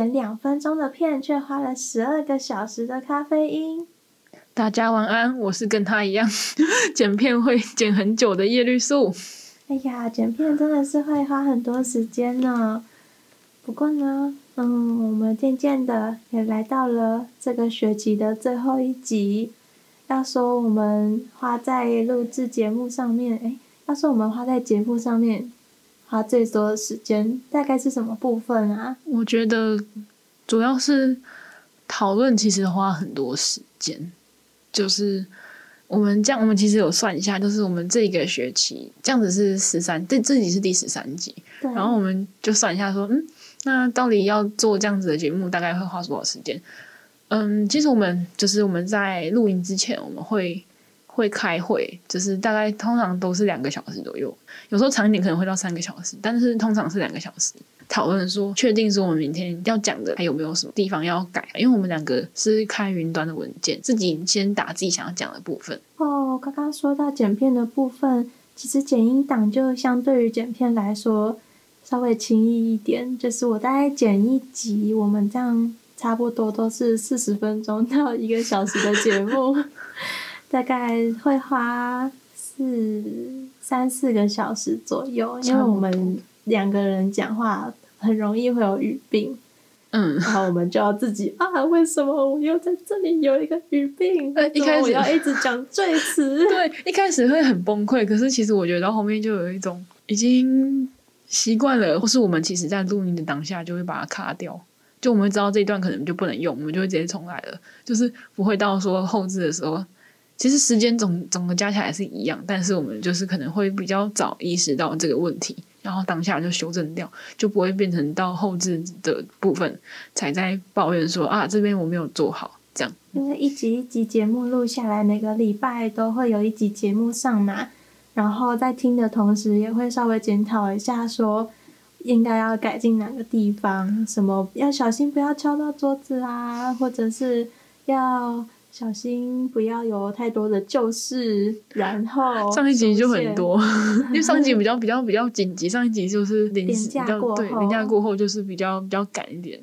剪两分钟的片却花了十二个小时的咖啡因。大家晚安，我是跟他一样 剪片会剪很久的叶绿素。哎呀，剪片真的是会花很多时间呢。不过呢，嗯，我们渐渐的也来到了这个学期的最后一集。要说我们花在录制节目上面，哎，要说我们花在节目上面。花最多的时间大概是什么部分啊？我觉得主要是讨论，其实花很多时间。就是我们这样，我们其实有算一下，就是我们这个学期这样子是十三，这这集是第十三集。然后我们就算一下，说，嗯，那到底要做这样子的节目，大概会花多少时间？嗯，其实我们就是我们在录音之前，我们会。会开会，就是大概通常都是两个小时左右，有时候长一点可能会到三个小时，但是通常是两个小时讨论说，确定说我们明天要讲的还有没有什么地方要改，因为我们两个是开云端的文件，自己先打自己想要讲的部分。哦，刚刚说到剪片的部分，其实剪音档就相对于剪片来说稍微轻易一点，就是我大概剪一集，我们这样差不多都是四十分钟到一个小时的节目。大概会花四三四个小时左右，因为我们两个人讲话很容易会有语病，嗯，然后我们就要自己啊，为什么我又在这里有一个语病？呃，一开始我要一直讲赘词，对，一开始会很崩溃，可是其实我觉得到后面就有一种已经习惯了，或是我们其实在录音的当下就会把它卡掉，就我们知道这一段可能就不能用，我们就会直接重来了，就是不会到说后置的时候。其实时间总总的加起来是一样，但是我们就是可能会比较早意识到这个问题，然后当下就修正掉，就不会变成到后置的部分才在抱怨说啊，这边我没有做好这样。因为一集一集节目录下来，每个礼拜都会有一集节目上嘛，然后在听的同时也会稍微检讨一下，说应该要改进哪个地方，什么要小心不要敲到桌子啊，或者是要。小心不要有太多的旧事，然后上一集就很多，因为上一集比较 比较比较紧急，上一集就是临时比较对，连假过后就是比较比较赶一点，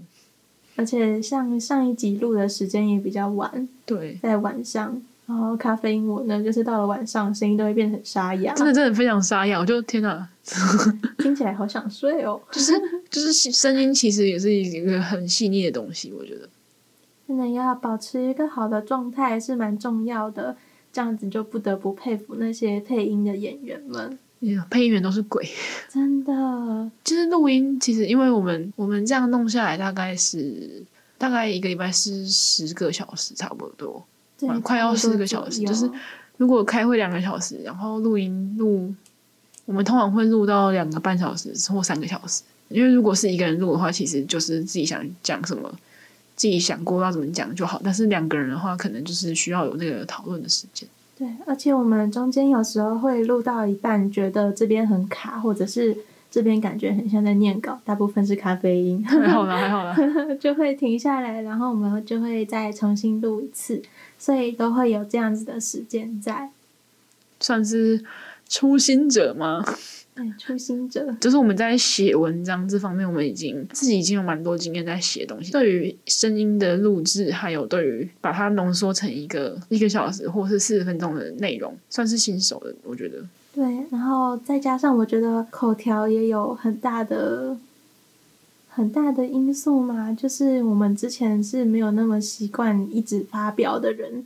而且像上一集录的时间也比较晚，对，在晚上，然后咖啡因我呢，就是到了晚上声音都会变得很沙哑，真的真的非常沙哑，我就天哪，听起来好想睡哦，就是就是声音其实也是一个很细腻的东西，我觉得。真的要保持一个好的状态是蛮重要的，这样子就不得不佩服那些配音的演员们。配音员都是鬼，真的。就是录音，其实因为我们我们这样弄下来，大概是大概一个礼拜是十个小时，差不多，对，快要四个小时。就是如果开会两个小时，然后录音录，我们通常会录到两个半小时或三个小时。因为如果是一个人录的话，其实就是自己想讲什么。自己想过要怎么讲就好，但是两个人的话，可能就是需要有那个讨论的时间。对，而且我们中间有时候会录到一半，觉得这边很卡，或者是这边感觉很像在念稿，大部分是咖啡因。还好啦，还好啦，就会停下来，然后我们就会再重新录一次，所以都会有这样子的时间在。算是初心者吗？对，初心者就是我们在写文章这方面，我们已经自己已经有蛮多经验在写东西。对于声音的录制，还有对于把它浓缩成一个一个小时或是四十分钟的内容，算是新手的，我觉得。对，然后再加上我觉得口条也有很大的很大的因素嘛，就是我们之前是没有那么习惯一直发表的人。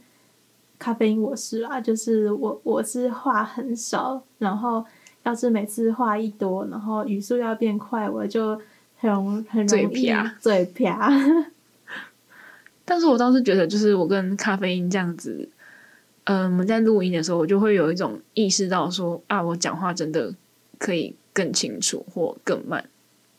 咖啡因我是啦，就是我我是话很少，然后。要是每次话一多，然后语速要变快，我就很很容易嘴瓢。嘴瓢。但是我倒是觉得，就是我跟咖啡因这样子，嗯，我们在录音的时候，我就会有一种意识到说啊，我讲话真的可以更清楚或更慢。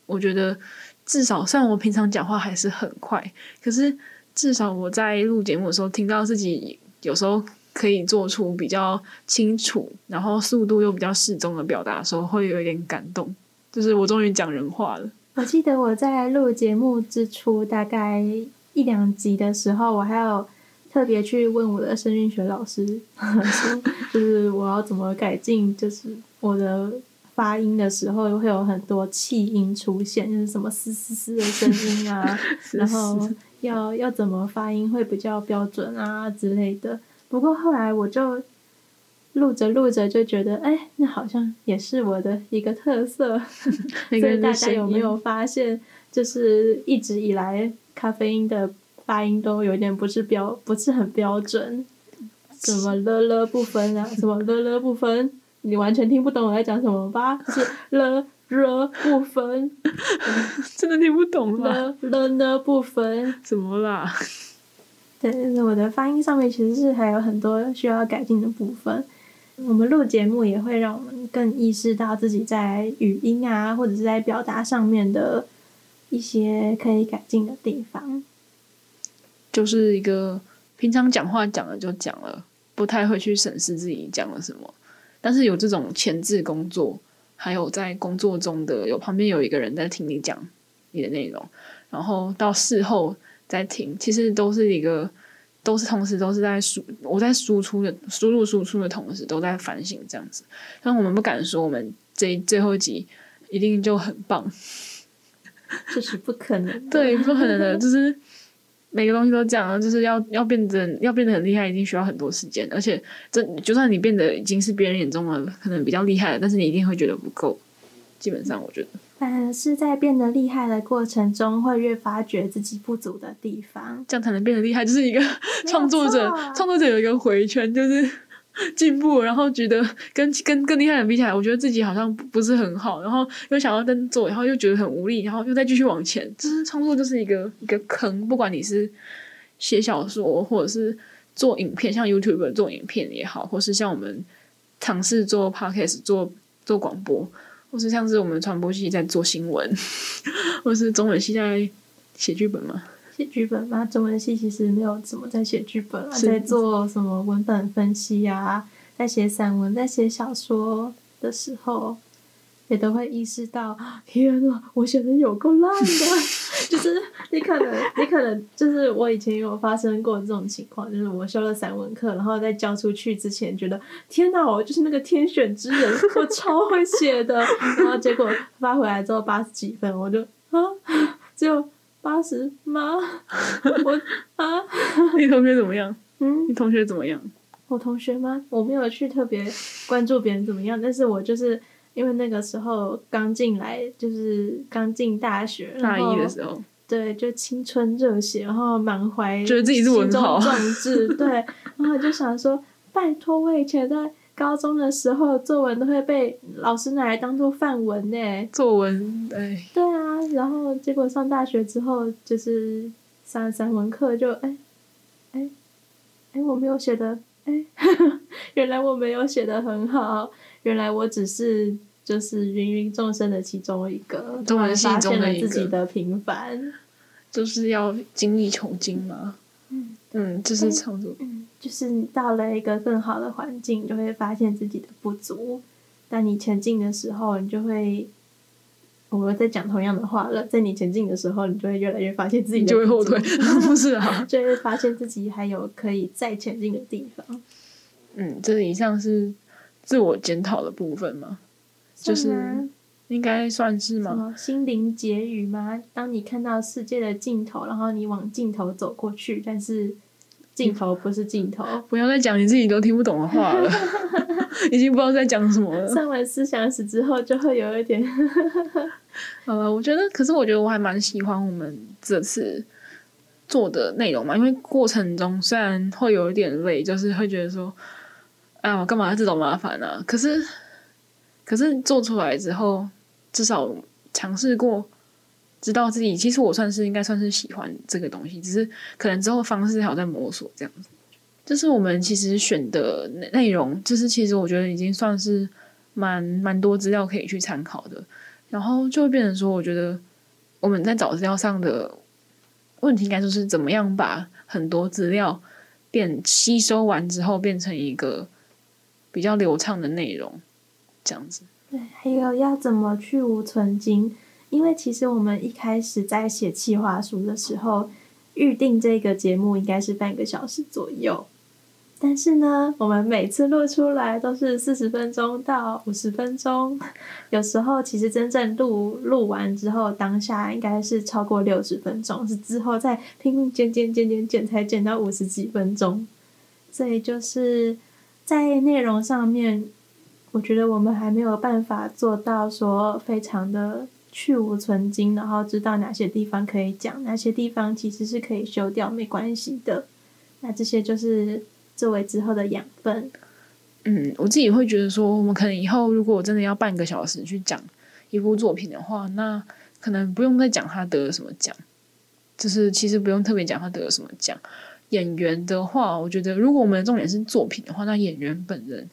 我觉得至少，虽然我平常讲话还是很快，可是至少我在录节目的时候，听到自己有时候。可以做出比较清楚，然后速度又比较适中的表达的时候，会有一点感动。就是我终于讲人话了。我记得我在录节目之初，大概一两集的时候，我还有特别去问我的声韵学老师，说就是我要怎么改进，就是我的发音的时候会有很多气音出现，就是什么嘶嘶嘶的声音啊，然后要要怎么发音会比较标准啊之类的。不过后来我就录着录着就觉得，哎，那好像也是我的一个特色。所以大家有没有发现，就是一直以来咖啡因的发音都有点不是标，不是很标准，什么了了不分啊，什么了了不分。你完全听不懂我在讲什么吧？就是了了不分，真的听不懂了了呢不分，怎么啦？对，我的发音上面其实是还有很多需要改进的部分。我们录节目也会让我们更意识到自己在语音啊，或者是在表达上面的一些可以改进的地方。就是一个平常讲话讲了就讲了，不太会去审视自己讲了什么。但是有这种前置工作，还有在工作中的有旁边有一个人在听你讲你的内容，然后到事后再听，其实都是一个，都是同时都是在输，我在输出的输入输出的同时都在反省这样子。但我们不敢说我们这最后一集一定就很棒，这是不可能的，对，不可能的，就是。每个东西都这样，就是要要变得要变得很厉害，一定需要很多时间。而且，这就算你变得已经是别人眼中的可能比较厉害了，但是你一定会觉得不够。基本上，我觉得，反而是在变得厉害的过程中，会越发觉自己不足的地方，这样才能变得厉害。就是一个创作者，创作者有一个回圈，就是。进步，然后觉得跟跟更厉害的人比起来，我觉得自己好像不是很好，然后又想要跟做，然后又觉得很无力，然后又再继续往前。就是创作就是一个一个坑，不管你是写小说，或者是做影片，像 YouTuber 做影片也好，或是像我们尝试做 Podcast 做做广播，或是像是我们传播系在做新闻，或是中文系在写剧本嘛。写剧本嘛，中文系其实没有怎么在写剧本啊，在做什么文本分析啊，在写散文、在写小说的时候，也都会意识到，天呐，我写的有够烂的，就是你可能，你可能就是我以前有发生过这种情况，就是我修了散文课，然后在交出去之前，觉得天呐，我就是那个天选之人，我超会写的，然后结果发回来之后八十几分，我就 啊，只有。八十吗？我啊，你同学怎么样？嗯，你同学怎么样？我同学吗？我没有去特别关注别人怎么样，但是我就是因为那个时候刚进来，就是刚进大学，大一的时候，对，就青春热血，然后满怀觉得自己是文豪，壮志，对，然后就想说，拜托，我以前在。高中的时候，作文都会被老师拿来当做范文呢。作文，对。对啊，然后结果上大学之后，就是上散文课就哎，哎，哎，我没有写的，哎，原来我没有写的很好，原来我只是就是芸芸众生的其中一个，突然发现了自己的平凡，就是要精益求精嘛。嗯嗯，这、就是创作。嗯就是你到了一个更好的环境，你就会发现自己的不足。当你前进的时候，你就会，我们在讲同样的话了。在你前进的时候，你就会越来越发现自己就会后退，不是啊？就会发现自己还有可以再前进的地方。嗯，这以上是自我检讨的部分吗？就是应该算是吗？心灵结语吗？当你看到世界的尽头，然后你往尽头走过去，但是。尽头不是尽头，不要再讲你自己都听不懂的话了，已经不知道在讲什么了。上完思想史之后，就会有一点。呃，我觉得，可是我觉得我还蛮喜欢我们这次做的内容嘛，因为过程中虽然会有一点累，就是会觉得说，哎呀，我干嘛要这种麻烦呢、啊？可是，可是做出来之后，至少尝试过。知道自己其实我算是应该算是喜欢这个东西，只是可能之后方式还有在摸索这样子。就是我们其实选的内容，就是其实我觉得已经算是蛮蛮多资料可以去参考的。然后就会变成说，我觉得我们在找资料上的问题，应该就是怎么样把很多资料变吸收完之后，变成一个比较流畅的内容，这样子。对，还有要怎么去无存菁。因为其实我们一开始在写企划书的时候，预定这个节目应该是半个小时左右，但是呢，我们每次录出来都是四十分钟到五十分钟，有时候其实真正录录完之后，当下应该是超过六十分钟，是之后再拼命剪剪剪剪剪才剪到五十几分钟。所以就是在内容上面，我觉得我们还没有办法做到说非常的去芜存菁，然后知道哪些地方可以讲，哪些地方其实是可以修掉，没关系的。那这些就是。作为之后的养分，嗯，我自己会觉得说，我们可能以后如果我真的要半个小时去讲一部作品的话，那可能不用再讲他得了什么奖，就是其实不用特别讲他得了什么奖。演员的话，我觉得如果我们的重点是作品的话，那演员本人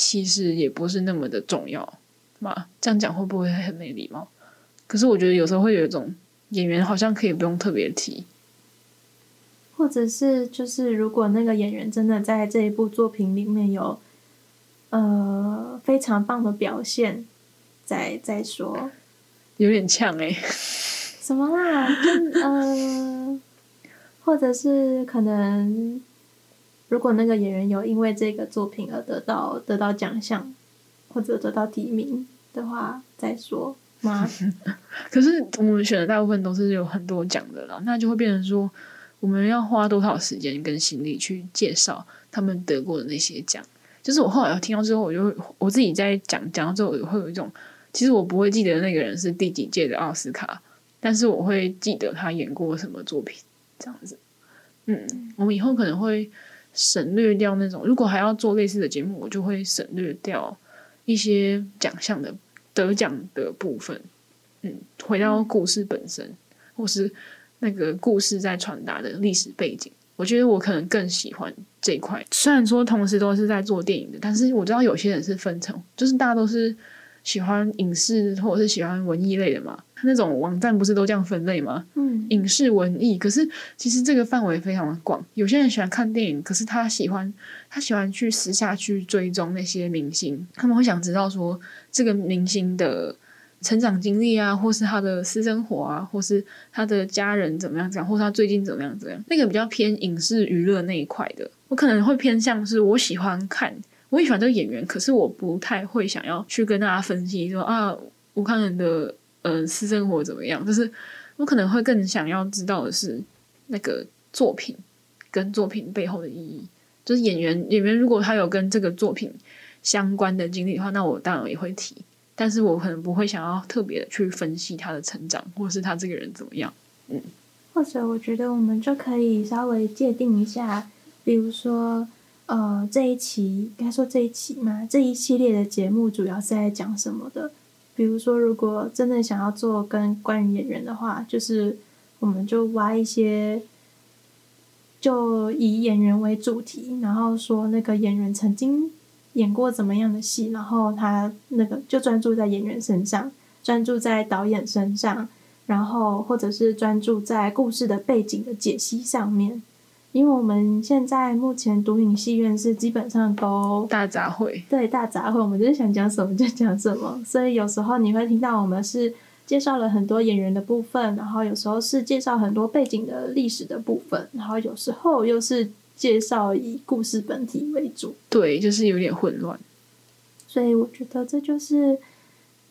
其实也不是那么的重要嘛。这样讲会不会很没礼貌？可是我觉得有时候会有一种演员好像可以不用特别提。或者是就是，如果那个演员真的在这一部作品里面有，呃，非常棒的表现，再再说，有点呛哎，什么啦？就呃，或者是可能，如果那个演员有因为这个作品而得到得到奖项，或者得到提名的话，再说吗？可是我们选的大部分都是有很多奖的啦，那就会变成说。我们要花多少时间跟心力去介绍他们得过的那些奖？就是我后来听到之后，我就我自己在讲讲到之后，我会有一种，其实我不会记得那个人是第几届的奥斯卡，但是我会记得他演过什么作品，这样子。嗯，我们以后可能会省略掉那种，如果还要做类似的节目，我就会省略掉一些奖项的得奖的部分。嗯，回到故事本身，或是。那个故事在传达的历史背景，我觉得我可能更喜欢这一块。虽然说同时都是在做电影的，但是我知道有些人是分成，就是大家都是喜欢影视或者是喜欢文艺类的嘛。那种网站不是都这样分类吗？嗯，影视文艺。可是其实这个范围非常的广，有些人喜欢看电影，可是他喜欢他喜欢去私下去追踪那些明星，他们会想知道说这个明星的。成长经历啊，或是他的私生活啊，或是他的家人怎么样这样，或是他最近怎么样怎样，那个比较偏影视娱乐那一块的，我可能会偏向是我喜欢看，我也喜欢这个演员，可是我不太会想要去跟大家分析说啊，吴慷仁的呃私生活怎么样，就是我可能会更想要知道的是那个作品跟作品背后的意义，就是演员演员如果他有跟这个作品相关的经历的话，那我当然也会提。但是我可能不会想要特别的去分析他的成长，或是他这个人怎么样，嗯，或者我觉得我们就可以稍微界定一下，比如说，呃，这一期该说这一期嘛，这一系列的节目主要是在讲什么的？比如说，如果真的想要做跟关于演员的话，就是我们就挖一些，就以演员为主题，然后说那个演员曾经。演过怎么样的戏，然后他那个就专注在演员身上，专注在导演身上，然后或者是专注在故事的背景的解析上面。因为我们现在目前读影戏院是基本上都大杂烩，对，大杂烩，我们就是想讲什么就讲什么，所以有时候你会听到我们是介绍了很多演员的部分，然后有时候是介绍很多背景的历史的部分，然后有时候又是。介绍以故事本体为主，对，就是有点混乱，所以我觉得这就是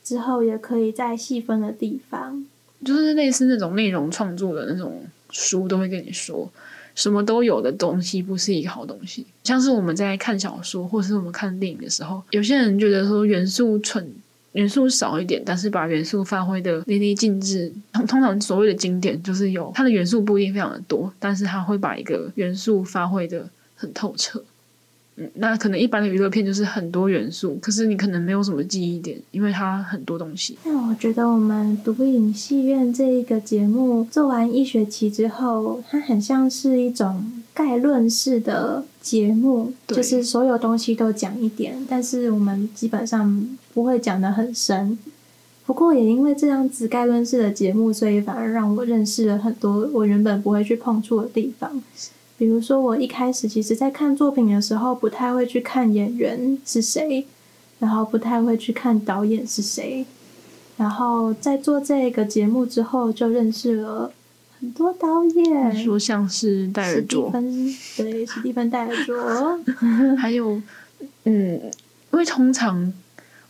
之后也可以再细分的地方，就是类似那种内容创作的那种书，都会跟你说，什么都有的东西不是一个好东西。像是我们在看小说或是我们看电影的时候，有些人觉得说元素纯。元素少一点，但是把元素发挥的淋漓尽致。通通常所谓的经典，就是有它的元素不一定非常的多，但是它会把一个元素发挥的很透彻。嗯，那可能一般的娱乐片就是很多元素，可是你可能没有什么记忆点，因为它很多东西。那我觉得我们读影戏院这一个节目做完一学期之后，它很像是一种概论式的节目，就是所有东西都讲一点，但是我们基本上不会讲得很深。不过也因为这样子概论式的节目，所以反而让我认识了很多我原本不会去碰触的地方。比如说，我一开始其实，在看作品的时候，不太会去看演员是谁，然后不太会去看导演是谁，然后在做这个节目之后，就认识了很多导演，你说像是戴尔卓，对，史蒂芬戴尔卓，还有，嗯，因为通常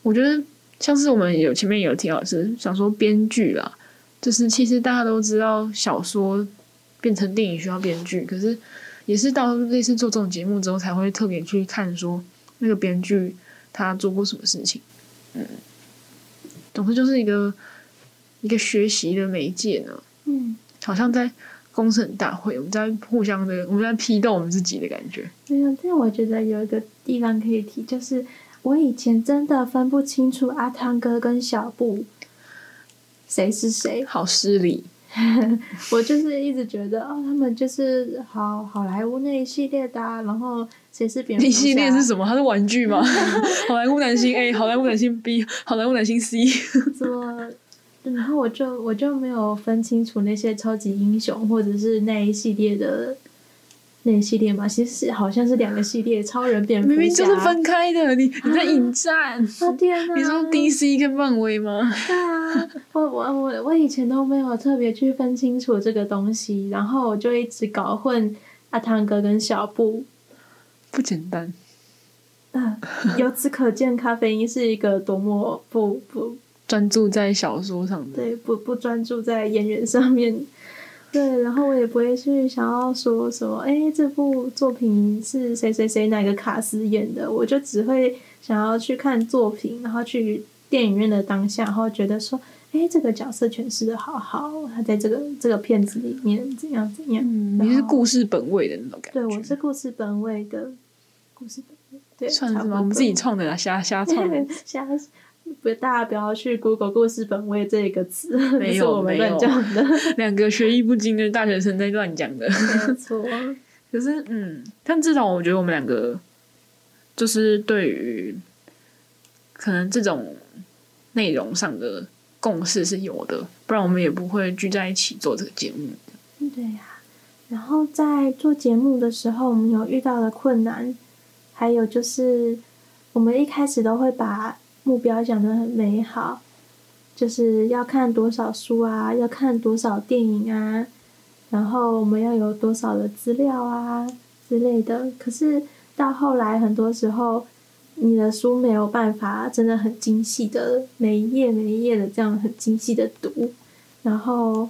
我觉得像是我们有前面有提到是想说编剧啦，就是其实大家都知道小说变成电影需要编剧，可是也是到类似做这种节目之后才会特别去看说那个编剧他做过什么事情，嗯。总之就是一个一个学习的媒介呢，嗯，好像在公审大会，我们在互相的，我们在批斗我们自己的感觉。没有，但我觉得有一个地方可以提，就是我以前真的分不清楚阿汤哥跟小布谁是谁，好失礼。我就是一直觉得哦，他们就是好好莱坞那一系列的，啊，然后谁是蝙蝠侠？那系列是什么？它是玩具吗？好莱坞男星 A，好莱坞男星 B，好莱坞男星 C。怎么？然后我就我就没有分清楚那些超级英雄，或者是那一系列的。那一系列嘛，其实是好像是两个系列，超人、蝙蝠侠，明明就是分开的。你你在引战？啊天哪！你说 DC 跟漫威吗？对啊，我我我我以前都没有特别去分清楚这个东西，然后我就一直搞混阿汤哥跟小布，不简单。啊，由此可见，咖啡因是一个多么不不专注在小说上的，对，不不专注在演员上面。对，然后我也不会去想要说什么，哎，这部作品是谁谁谁哪个卡司演的，我就只会想要去看作品，然后去电影院的当下，然后觉得说，哎，这个角色诠释的好好，他在这个这个片子里面怎样怎样。嗯，你是故事本位的那种感觉。对，我是故事本位的，故事本位。对，算是吗？我们自己创的啦，瞎瞎创的。瞎。不，大家不要去 Google 故事本位这个词，没有，我们乱讲的，两个学艺不精的大学生在乱讲的，没 错。可是，嗯，但至少我觉得我们两个就是对于可能这种内容上的共识是有的，不然我们也不会聚在一起做这个节目。对呀、啊，然后在做节目的时候，我们有遇到的困难，还有就是我们一开始都会把。目标讲得很美好，就是要看多少书啊，要看多少电影啊，然后我们要有多少的资料啊之类的。可是到后来，很多时候你的书没有办法真的很精细的每一页每一页的这样很精细的读。然后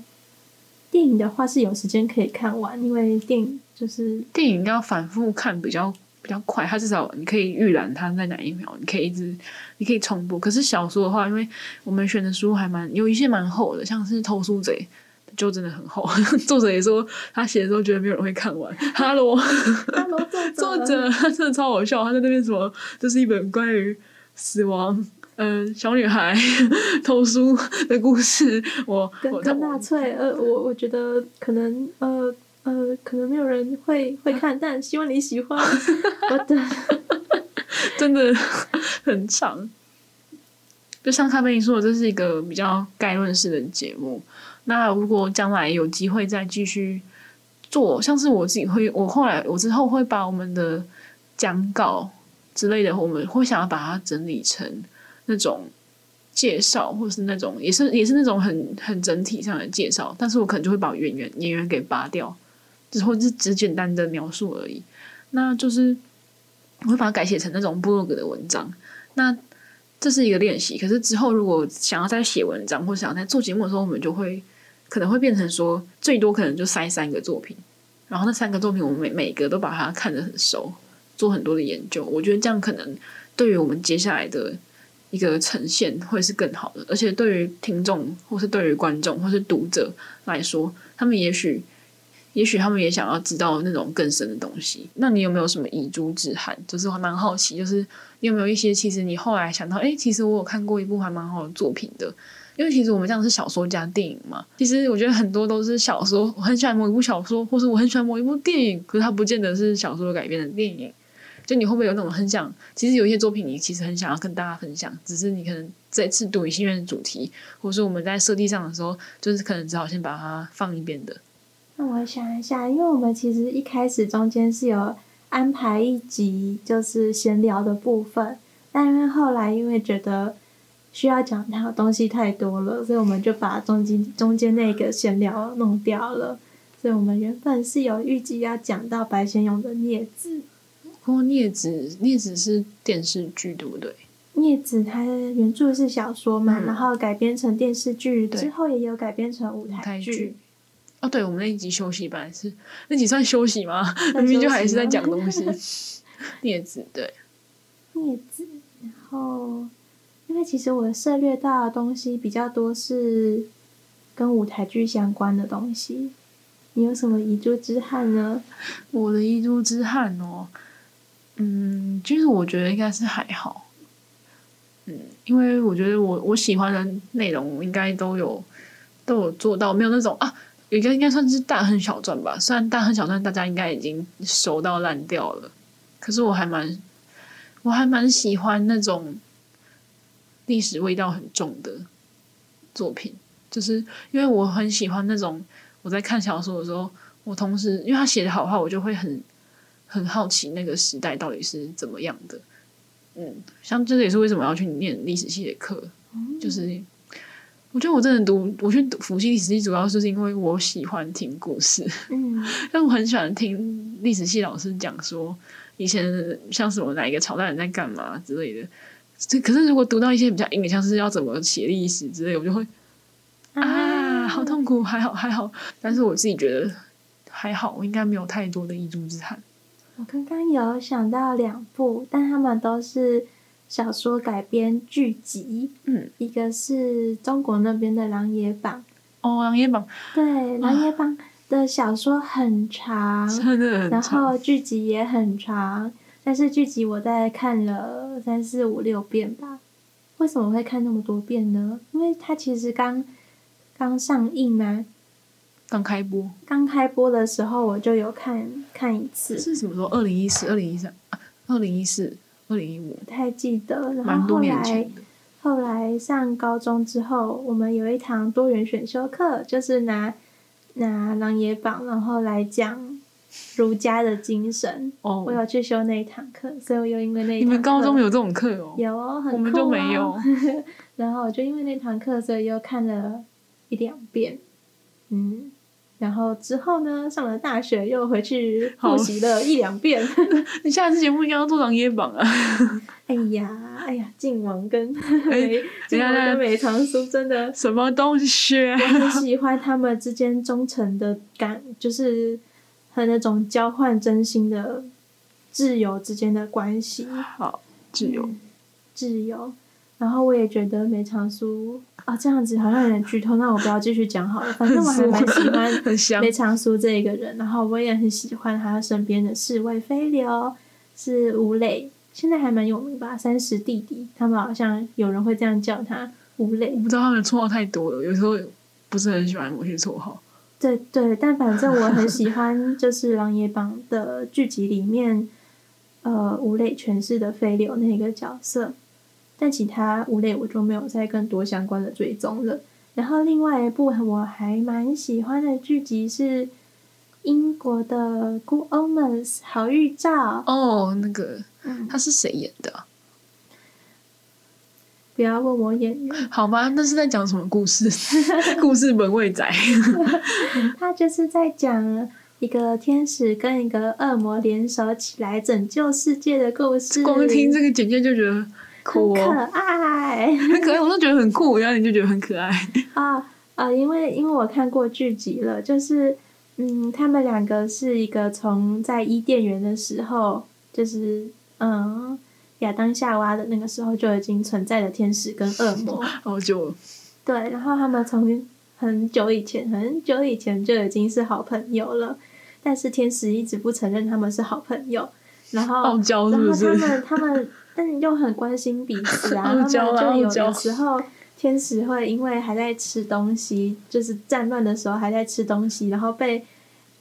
电影的话是有时间可以看完，因为电影就是电影要反复看比较。比较快，它至少你可以预览它在哪一秒，你可以一直，你可以重播。可是小说的话，因为我们选的书还蛮有一些蛮厚的，像是《偷书贼》就真的很厚。作者也说他写的时候觉得没有人会看完。哈喽，哈喽，作者，他真的超好笑，他在那边什么，这是一本关于死亡，嗯、呃，小女孩偷书的故事。我跟跟纳粹，呃，我我觉得可能呃。呃，可能没有人会会看，但希望你喜欢。我的 真的很长，就像咖啡因说的，这是一个比较概论式的节目。那如果将来有机会再继续做，像是我自己会，我后来我之后会把我们的讲稿之类的，我们会想要把它整理成那种介绍，或是那种也是也是那种很很整体上的介绍。但是我可能就会把演员演员给拔掉。之后是只简单的描述而已，那就是我会把它改写成那种部落格的文章。那这是一个练习。可是之后如果想要再写文章，或想要在做节目的时候，我们就会可能会变成说，最多可能就塞三个作品，然后那三个作品我们每每个都把它看得很熟，做很多的研究。我觉得这样可能对于我们接下来的一个呈现会是更好的，而且对于听众或是对于观众或是读者来说，他们也许。也许他们也想要知道那种更深的东西。那你有没有什么遗珠之憾？就是还蛮好奇，就是你有没有一些其实你后来想到，哎，其实我有看过一部还蛮好的作品的。因为其实我们这样是小说加电影嘛。其实我觉得很多都是小说，我很喜欢某一部小说，或是我很喜欢某一部电影，可是它不见得是小说改编的电影。就你会不会有那种很想，其实有一些作品你其实很想要跟大家分享，只是你可能这次读影心愿的主题，或是我们在设计上的时候，就是可能只好先把它放一边的。那我想一下，因为我们其实一开始中间是有安排一集就是闲聊的部分，但因为后来因为觉得需要讲它的东西太多了，所以我们就把中间中间那个闲聊弄掉了。所以我们原本是有预计要讲到白先勇的《孽子》，不过《孽子》《孽子》是电视剧，对不对？《孽子》它原著是小说嘛，嗯、然后改编成电视剧，对之后也有改编成舞台剧。哦，对，我们那一集休息班是那集算休息吗？明明就还是在讲东西。孽子，对，孽子。然后，因为其实我涉猎到的东西比较多是跟舞台剧相关的东西。你有什么遗珠之憾呢？我的遗珠之憾哦，嗯，就是我觉得应该是还好。嗯，因为我觉得我我喜欢的内容应该都有都有做到，没有那种啊，有一个应该算是大亨小传吧。虽然大亨小传大家应该已经熟到烂掉了，可是我还蛮我还蛮喜欢那种历史味道很重的作品，就是因为我很喜欢那种我在看小说的时候，我同时因为他写的好话，我就会很很好奇那个时代到底是怎么样的。嗯，像这个也是为什么要去念历史系的课，嗯、就是我觉得我真的读，我去读辅系历史系，主要就是因为我喜欢听故事。嗯，但我很喜欢听历史系老师讲说以前像什么哪一个朝代人在干嘛之类的。这可是如果读到一些比较硬的，像是要怎么写历史之类，我就会啊，啊，好痛苦。还好还好，但是我自己觉得还好，我应该没有太多的遗珠之憾。我刚刚有想到两部，但他们都是小说改编剧集。嗯，一个是中国那边的《琅琊榜》。哦，《琅琊榜》。对，《琅琊榜》的小说很长，真的很长。然后剧集也很长，但是剧集我大概看了三四五六遍吧。为什么会看那么多遍呢？因为它其实刚刚上映嘛。刚开播，刚开播的时候我就有看看一次。是什么时候？二零一四、二零一三、二零一四、二零一五，不太记得。然后后来，后来上高中之后，我们有一堂多元选修课，就是拿拿《琅琊榜》，然后来讲儒家的精神。哦，我有去修那一堂课，所以我又因为那你们高中有这种课哦？有哦，很酷啊，我们就没有。然后我就因为那堂课，所以又看了一两遍。嗯。然后之后呢，上了大学又回去复习了一两遍。你下次节目应该要做《长夜榜》啊！哎呀，哎呀，晋王跟 梅，晋王跟梅长苏真的 什么东西？我很喜欢他们之间忠诚的感，就是和那种交换真心的挚友之间的关系。好，挚友，嗯，挚友。然后我也觉得梅长苏啊，这样子好像有点剧透，那我不要继续讲好了。反正我还蛮喜欢梅长苏这一个人，然后我也很喜欢他身边的侍卫飞流，是吴磊，现在还蛮有名吧？三十弟弟，他们好像有人会这样叫他吴磊。我不知道他们绰号太多了，有时候不是很喜欢某些绰号。对对，但反正我很喜欢，就是《琅琊榜》的剧集里面，呃，吴磊诠释的飞流那个角色。但其他五类我就没有再更多相关的追踪了。然后另外一部我还蛮喜欢的剧集是英国的《Good Omens》好预兆。哦，那个，他是谁演的？嗯，不要问我演员。好吧，那是在讲什么故事？故事本位仔。他就是在讲一个天使跟一个恶魔联手起来拯救世界的故事。光听这个简介就觉得。很可爱，很可爱，我都觉得很酷，然后你就觉得很可爱啊啊、呃！因为因为我看过剧集了，就是嗯，他们两个是一个从在伊甸园的时候，就是嗯亚当夏娃的那个时候就已经存在的天使跟恶魔，好久了。对，然后他们从很久以前很久以前就已经是好朋友了，但是天使一直不承认他们是好朋友，然后？然后他们他们。但又很关心彼此啊，他们就有的时候天使会因为还在吃东西，就是战乱的时候还在吃东西，然后被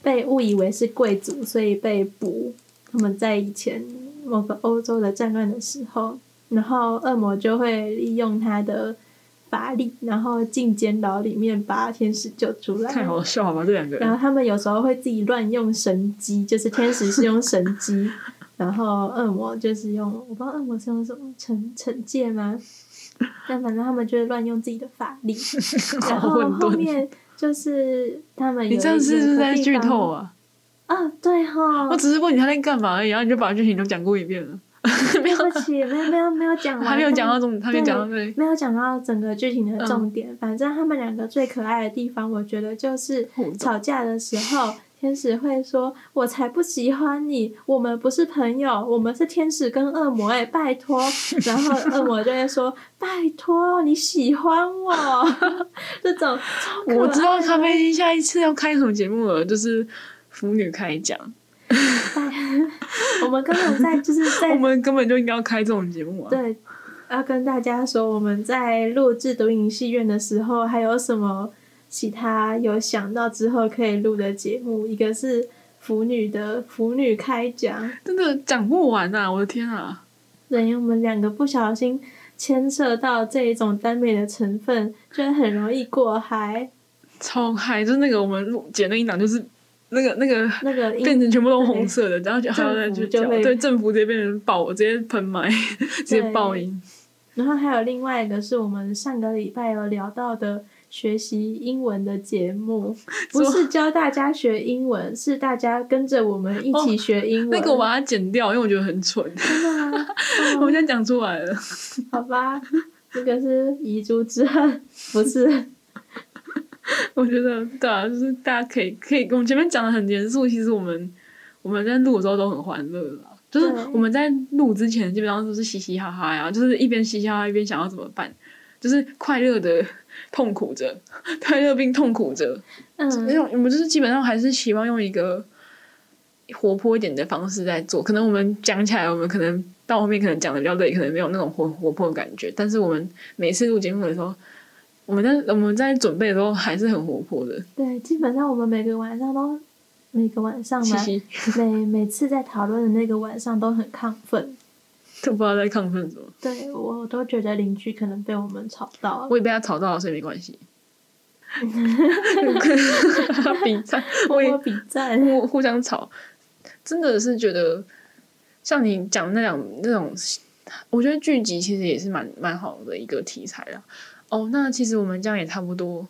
被误以为是贵族，所以被捕。他们在以前某个欧洲的战乱的时候，然后恶魔就会利用他的法力，然后进监牢里面把天使救出来。太好笑了吧，这两个人。然后他们有时候会自己乱用神机，就是天使是用神机。然后恶魔就是用，我不知道恶魔是用什么惩惩戒吗？但反正他们就是乱用自己的法力，然后后。面就是他们有你这样是不是在剧透啊？啊？啊，对哈，我只是问你他在干嘛而已，然后你就把剧情都讲过一遍了。对 不起，没有没有没有讲完，还没有讲到重，还没讲到对，没有讲到整个剧情的重点。嗯、反正他们两个最可爱的地方，我觉得就是吵架的时候，天使会说：“我才不喜欢你，我们不是朋友，我们是天使跟恶魔。”哎，拜托。然后恶魔就会说：“拜托，你喜欢我。”这种我知道咖啡厅下一次要开什么节目了，就是腐女开讲。我们根本在就是在，我们根本就应该要开这种节目啊！对，要跟大家说，我们在录制读影戏院的时候，还有什么其他有想到之后可以录的节目？一个是腐女的腐女开讲，真的讲不完啊！我的天啊！对，我们两个不小心牵涉到这一种耽美的成分，就很容易过嗨，超嗨！就是那个我们录剪那一档，就是。那个那个那个变成全部都红色的，然后就还要再去叫，对，政府直接变成爆，直接喷麦，直接爆音。然后还有另外一个是我们上个礼拜有聊到的学习英文的节目，不是教大家学英文，是大家跟着我们一起学英文。哦，那个我把它剪掉，因为我觉得很蠢。真的吗？我现在讲出来了。好吧，这个是遗珠之恨，不是。我觉得对啊，就是大家可以可以，我们前面讲的很严肃，其实我们我们在录的时候都很欢乐啦。就是我们在录之前基本上都是嘻嘻哈哈呀，就是一边嘻嘻哈哈一边想要怎么办，就是快乐的痛苦着，泰勒病痛苦着。嗯，那种我们就是基本上还是希望用一个活泼一点的方式在做。可能我们讲起来，我们可能到后面可能讲的比较累，可能没有那种活活泼的感觉。但是我们每次录节目的时候。我们在我们在准备的时候还是很活泼的。对，基本上我们每个晚上都每个晚上嘛，嘻嘻每每次在讨论的那个晚上都很亢奋，都不知道在亢奋什么。对，我都觉得邻居可能被我们吵到了。我也被他吵到了，所以没关系。比赞，我也比赞，互互相吵，真的是觉得像你讲那两那种，我觉得剧集其实也是蛮蛮好的一个题材啦。哦，那其实我们这样也差不多，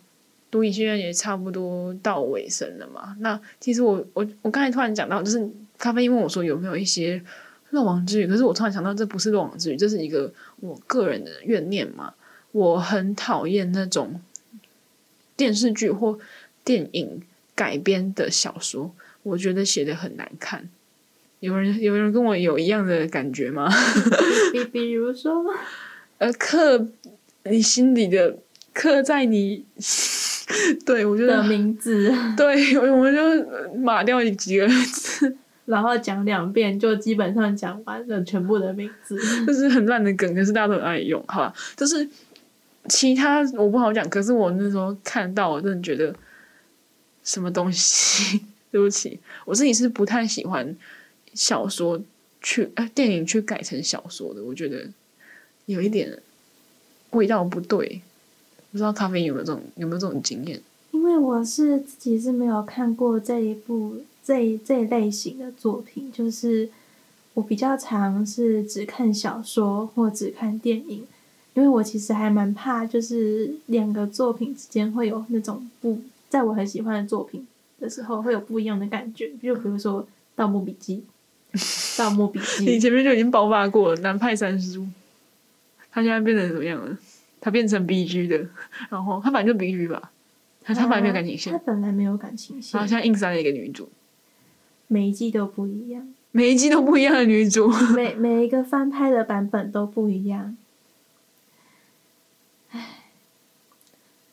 读影戏院也差不多到尾声了嘛。那其实我我我刚才突然讲到，就是咖啡因问我说有没有一些漏网之鱼，可是我突然想到，这不是漏网之鱼，这是一个我个人的怨念嘛。我很讨厌那种电视剧或电影改编的小说，我觉得写的很难看。有人有人跟我有一样的感觉吗？比比如说，呃，刻。你心里的刻在你，对我觉得名字，对，我们就码掉几个字，然后讲两遍，就基本上讲完了全部的名字。就是很烂的梗，可是大家都很爱用，好吧？就是其他我不好讲，可是我那时候看到，我真的觉得什么东西？对不起，我自己是不太喜欢小说去呃电影去改成小说的，我觉得有一点。味道不对，不知道咖啡有没有这种有没有这种经验？因为我是自己是没有看过这一部这一这一类型的作品，就是我比较常是只看小说或只看电影，因为我其实还蛮怕，就是两个作品之间会有那种不在我很喜欢的作品的时候会有不一样的感觉，就比如说《盗墓笔记》，《盗墓笔记》你前面就已经爆发过了，南派三叔。他现在变成怎么样了？他变成 B G 的，然后他本来就 B G 吧，他他本来没有感情线，他本来没有感情线，然后现在硬塞了一个女主，每一季都不一样，每一季都不一样的女主，每每一个翻拍的版本都不一样。唉，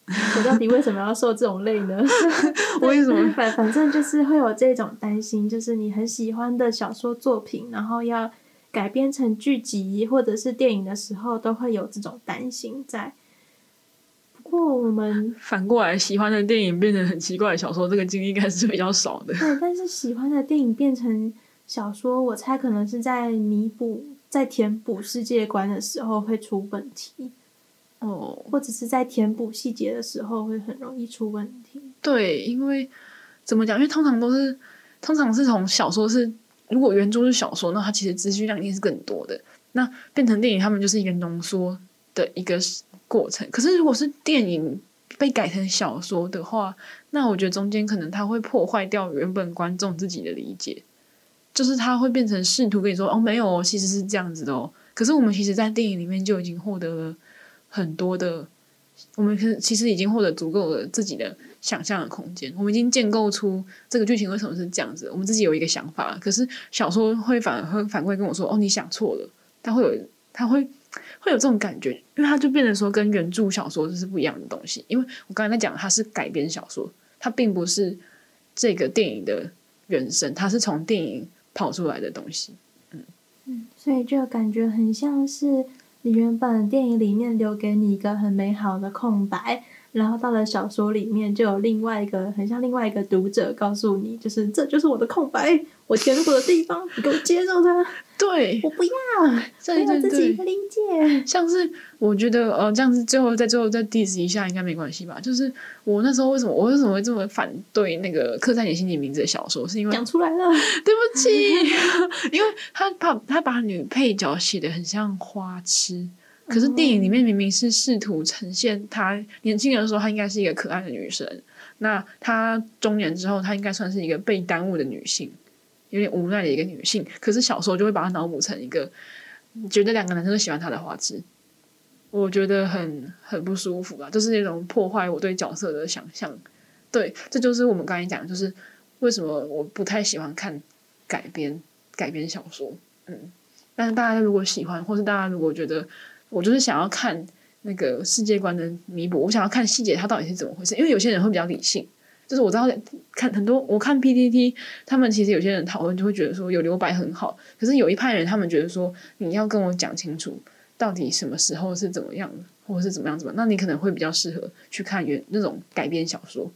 我到底为什么要受这种累呢？为什么？反反正就是会有这种担心，就是你很喜欢的小说作品，然后要。改编成剧集或者是电影的时候，都会有这种担心在。我们反过来，喜欢的电影变成很奇怪的小说，这个经历应该是比较少的。对，但是喜欢的电影变成小说，我猜可能是在弥补、在填补世界观的时候会出问题。哦，或者是在填补细节的时候会很容易出问题。对，因为怎么讲？因为通常都是，通常是从小说是。如果原著是小说，那它其实资讯量一定是更多的。那变成电影，他们就是一个浓缩的一个过程。可是如果是电影被改成小说的话，那我觉得中间可能他会破坏掉原本观众自己的理解，就是他会变成试图跟你说哦，没有，其实是这样子的哦。可是我们其实，在电影里面就已经获得了很多的，我们其实其实已经获得足够的自己的想象的空间。我们已经建构出这个剧情为什么是这样子，我们自己有一个想法。可是小说会反而会反馈跟我说：“哦，你想错了。”他会有，他会会有这种感觉，因为它就变成说跟原著小说就是不一样的东西。因为我刚才在讲，它是改编小说，它并不是这个电影的原声，它是从电影跑出来的东西。嗯，所以就感觉很像是你原本电影里面留给你一个很美好的空白，然后到了小说里面就有另外一个很像另外一个读者告诉你，就是这就是我的空白，我填补的地方，你给我接受它。对，我不要，对对对，自己理解。像是我觉得，呃，这样子最后在最后再 diss 一下应该没关系吧？就是我那时候为什么我为什么会这么反对那个刻在你心底名字的小说？是因为讲出来了，对不起，因为他把他把女配角写的很像花痴，可是电影里面明明是试图呈现她年轻的时候，她应该是一个可爱的女生，那她中年之后，她应该算是一个被耽误的女性。有点无奈的一个女性，可是小时候就会把她脑补成一个觉得两个男生都喜欢她的花痴，我觉得很很不舒服啊，就是那种破坏我对角色的想象。对，这就是我们刚才讲，就是为什么我不太喜欢看改编改编小说。嗯，但是大家如果喜欢，或是大家如果觉得我就是想要看那个世界观的弥补，我想要看细节它到底是怎么回事，因为有些人会比较理性。就是我知道看很多，我看 PPT，他们其实有些人讨论就会觉得说有留白很好，可是有一派人他们觉得说你要跟我讲清楚到底什么时候是怎么样，或者是怎么样怎么，那你可能会比较适合去看原那种改编小说，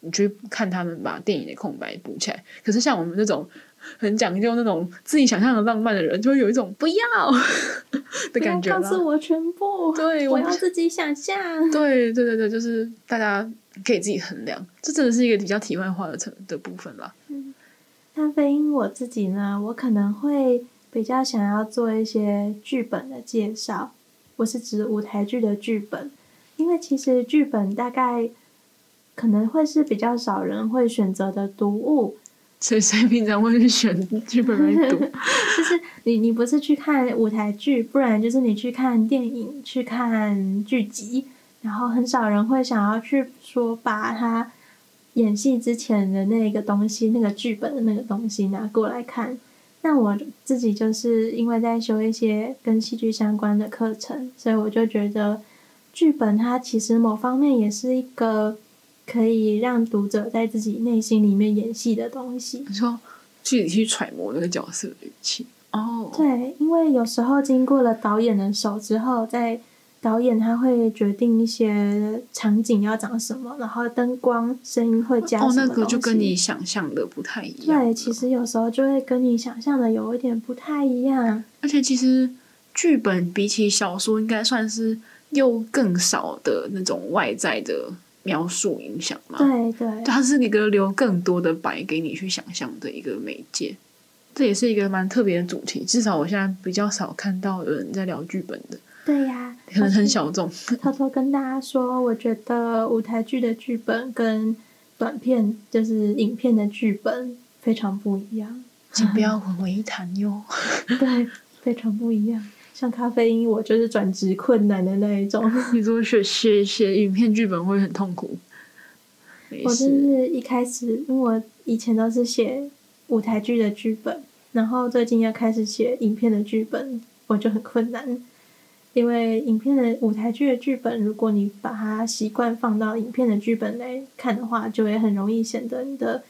你去看他们把电影的空白补起来。可是像我们这种很讲究那种自己想象的浪漫的人，就会有一种不要的感觉。告诉我全部，对，我要自己想象。对对对对，就是大家。可以自己衡量，这真的是一个比较题外话的成的部分啦。嗯，那飞鹰我自己呢，我可能会比较想要做一些剧本的介绍，我是指舞台剧的剧本，因为其实剧本大概可能会是比较少人会选择的读物。谁谁平常会去选剧本来读？就是你，你不是去看舞台剧，不然就是你去看电影，去看剧集。然后很少人会想要去说把他演戏之前的那个东西，那个剧本的那个东西拿过来看。那我自己就是因为在修一些跟戏剧相关的课程，所以我就觉得剧本它其实某方面也是一个可以让读者在自己内心里面演戏的东西。你说具体去揣摩那个角色的语气哦，对，因为有时候经过了导演的手之后，在导演他会决定一些场景要长什么，然后灯光、声音会加。哦，那个就跟你想象的不太一样。对，其实有时候就会跟你想象的有一点不太一样。而且其实剧本比起小说，应该算是又更少的那种外在的描述影响嘛。对对，它是一个留更多的白给你去想象的一个媒介。这也是一个蛮特别的主题，至少我现在比较少看到有人在聊剧本的。对呀，可能很小众。偷偷跟大家说，我觉得舞台剧的剧本跟短片，就是影片的剧本非常不一样，请不要混为一谈哟。对，非常不一样。像咖啡因，我就是转职困难的那一种。你说写写写影片剧本会很痛苦？我就是一开始，因为我以前都是写舞台剧的剧本，然后最近要开始写影片的剧本，我就很困难。因为影片的舞台剧的剧本，如果你把它习惯放到影片的剧本来看的话，就会很容易显得你的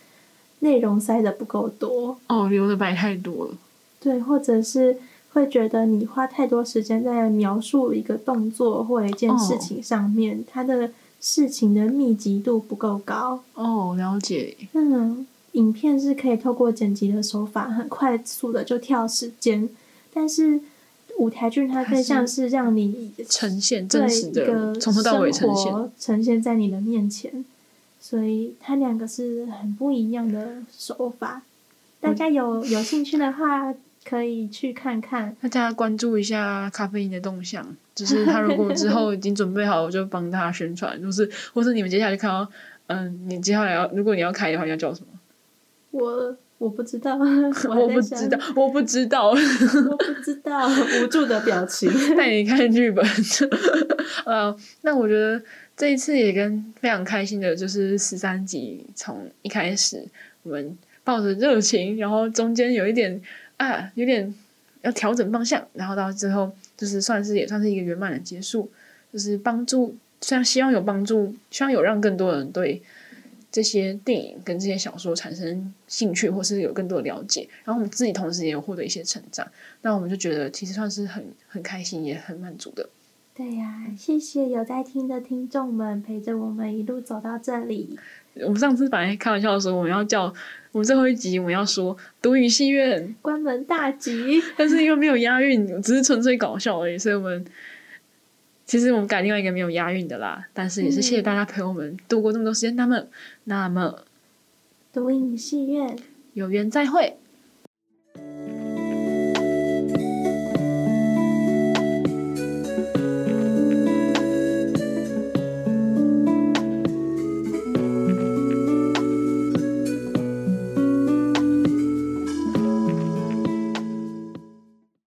内容塞的不够多。哦，留的白太多了。对，或者是会觉得你花太多时间在描述一个动作或一件事情上面，哦、它的事情的密集度不够高。哦，了解。嗯，影片是可以透过剪辑的手法，很快速的就跳时间，但是。舞台剧它更像是让你呈现真实的，从头到尾呈现，呈现在你的面前，所以它两个是很不一样的手法。大家有有兴趣的话，可以去看看。大家关注一下咖啡因的动向，就是他如果之后已经准备好，我就帮他宣传。就是，或是你们接下来看到，嗯，你接下来要，如果你要开的话，要叫什么？我我不知道，我不知道，我不知道，我不知道，无助的表情。带你看剧本。呃，那我觉得这一次也跟非常开心的，就是十三集从一开始我们。抱着热情，然后中间有一点啊，有点要调整方向，然后到最后就是算是也算是一个圆满的结束，就是帮助，虽然希望有帮助，希望有让更多人对这些电影跟这些小说产生兴趣，或是有更多的了解，然后我们自己同时也有获得一些成长，那我们就觉得其实算是很很开心，也很满足的。对呀、谢谢有在听的听众们陪着我们一路走到这里。我们上次本来开玩笑的时候，我们要叫我们最后一集，我们要说“独语戏院关门大吉”，但是因为没有押韵，只是纯粹搞笑而已，所以我们其实我们改另外一个没有押韵的啦。但是也是谢谢大家陪我们度过这么多时间。那么，那么，独影戏院，有缘再会。